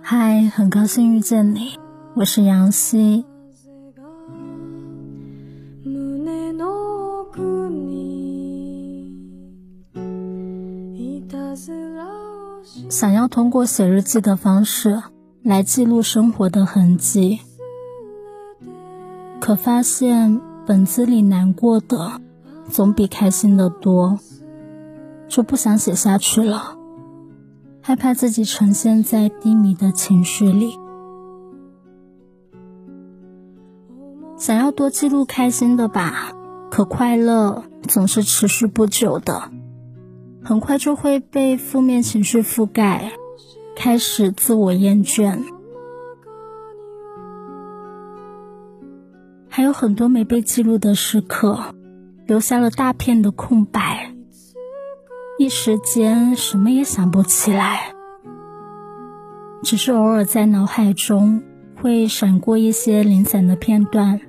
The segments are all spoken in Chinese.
嗨，很高兴遇见你，我是杨希。想要通过写日记的方式来记录生活的痕迹，可发现本子里难过的总比开心的多，就不想写下去了，害怕自己呈现在低迷的情绪里。想要多记录开心的吧，可快乐总是持续不久的。很快就会被负面情绪覆盖，开始自我厌倦。还有很多没被记录的时刻，留下了大片的空白，一时间什么也想不起来。只是偶尔在脑海中会闪过一些零散的片段，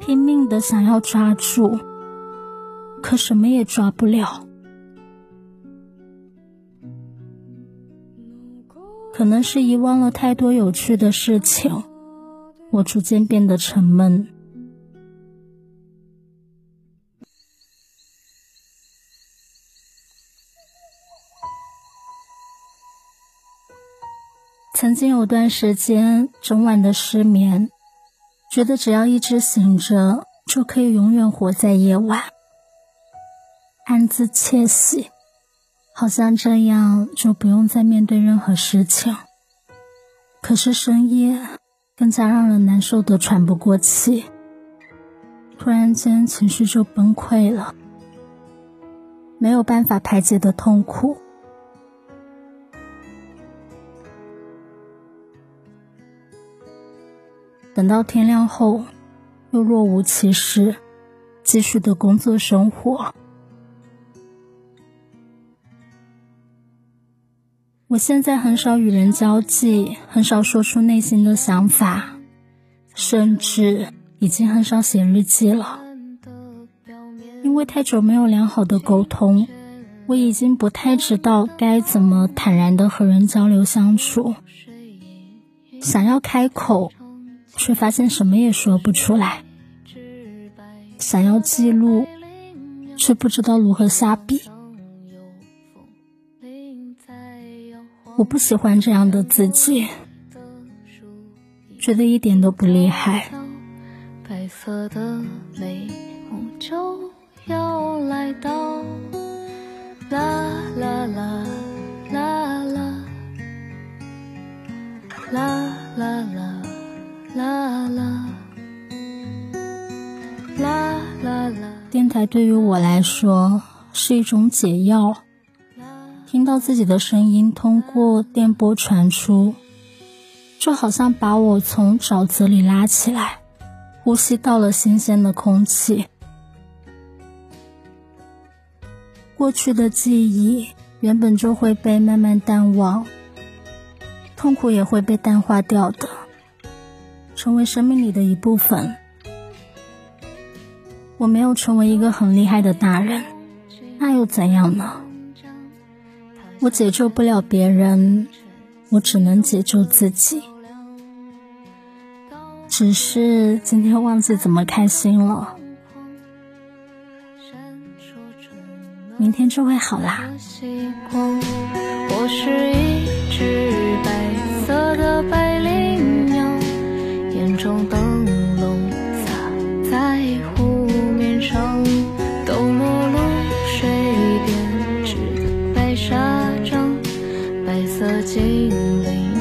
拼命的想要抓住，可什么也抓不了。可能是遗忘了太多有趣的事情，我逐渐变得沉闷。曾经有段时间，整晚的失眠，觉得只要一直醒着，就可以永远活在夜晚，暗自窃喜。好像这样就不用再面对任何事情。可是深夜更加让人难受的喘不过气，突然间情绪就崩溃了，没有办法排解的痛苦。等到天亮后，又若无其事，继续的工作生活。我现在很少与人交际，很少说出内心的想法，甚至已经很少写日记了。因为太久没有良好的沟通，我已经不太知道该怎么坦然的和人交流相处。想要开口，却发现什么也说不出来；想要记录，却不知道如何下笔。我不喜欢这样的自己，觉得一点都不厉害。白色的美梦就要来到，啦啦啦啦啦，啦啦啦啦台对于我来说是一种解药。听到自己的声音通过电波传出，就好像把我从沼泽里拉起来，呼吸到了新鲜的空气。过去的记忆原本就会被慢慢淡忘，痛苦也会被淡化掉的，成为生命里的一部分。我没有成为一个很厉害的大人，那又怎样呢？我解救不了别人，我只能解救自己。只是今天忘记怎么开心了，明天就会好啦。我是心里。